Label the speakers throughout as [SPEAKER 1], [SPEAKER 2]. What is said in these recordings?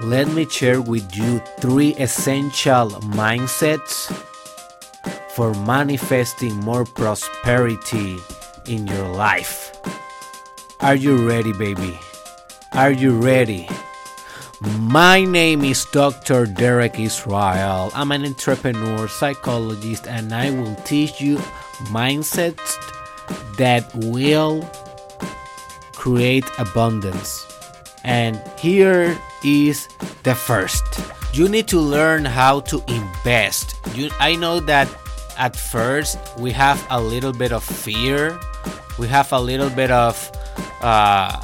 [SPEAKER 1] let me share with you three essential mindsets for manifesting more prosperity in your life. Are you ready, baby? Are you ready? My name is Dr. Derek Israel. I'm an entrepreneur, psychologist, and I will teach you mindsets that will create abundance. And here is the first. You need to learn how to invest. You, I know that at first we have a little bit of fear, we have a little bit of uh,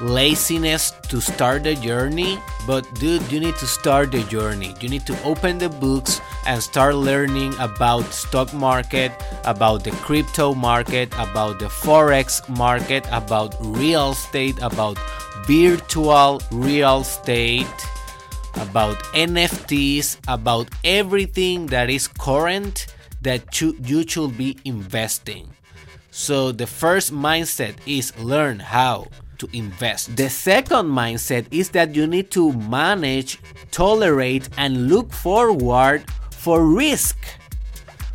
[SPEAKER 1] laziness to start the journey but dude you need to start the journey you need to open the books and start learning about stock market about the crypto market about the forex market about real estate about virtual real estate about nfts about everything that is current that you, you should be investing so the first mindset is learn how to invest. The second mindset is that you need to manage, tolerate, and look forward for risk.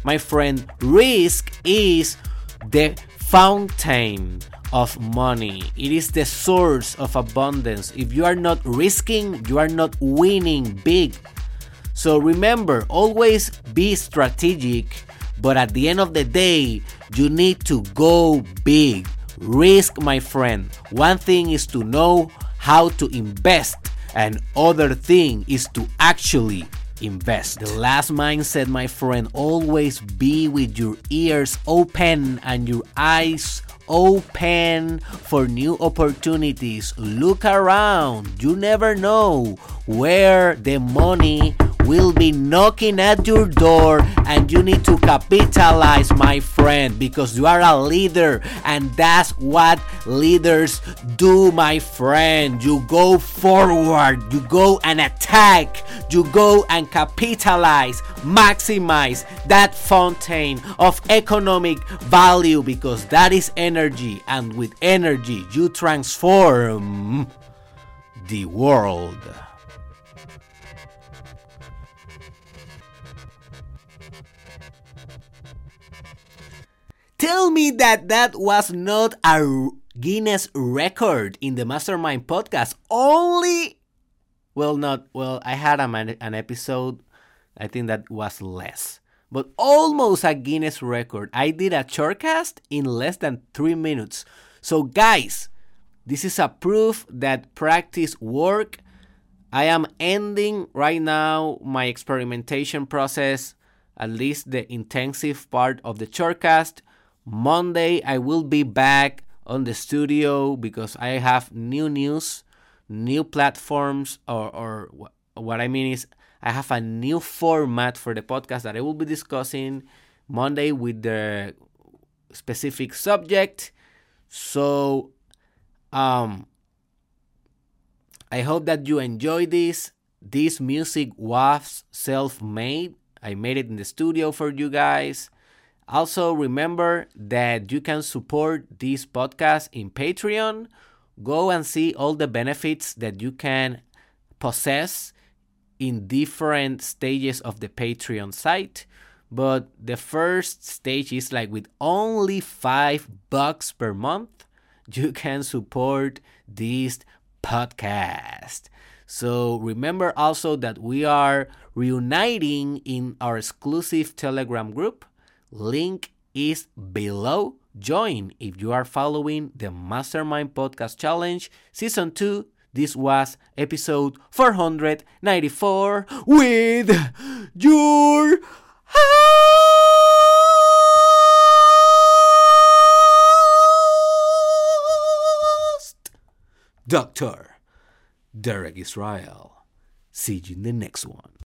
[SPEAKER 1] My friend, risk is the fountain of money. It is the source of abundance. If you are not risking, you are not winning big. So remember, always be strategic, but at the end of the day, you need to go big. Risk, my friend. One thing is to know how to invest, and other thing is to actually invest. The last mindset, my friend, always be with your ears open and your eyes open for new opportunities. Look around. You never know where the money will be knocking at your door and you need to capitalize my friend because you are a leader and that's what leaders do my friend. You go forward you go and attack you go and capitalize maximize that fountain of economic value because that is energy and with energy you transform the world Tell me that that was not a Guinness record in the Mastermind podcast. Only, well, not, well, I had a, an episode, I think that was less, but almost a Guinness record. I did a shortcast in less than three minutes. So, guys, this is a proof that practice work. I am ending right now my experimentation process, at least the intensive part of the shortcast Monday, I will be back on the studio because I have new news, new platforms, or, or what I mean is, I have a new format for the podcast that I will be discussing Monday with the specific subject. So, um, I hope that you enjoy this. This music was self made. I made it in the studio for you guys. Also, remember that you can support this podcast in Patreon. Go and see all the benefits that you can possess in different stages of the Patreon site. But the first stage is like with only five bucks per month, you can support this podcast. So remember also that we are reuniting in our exclusive Telegram group Link is below. Join if you are following the Mastermind Podcast Challenge Season 2. This was episode 494 with your host, Dr. Derek Israel. See you in the next one.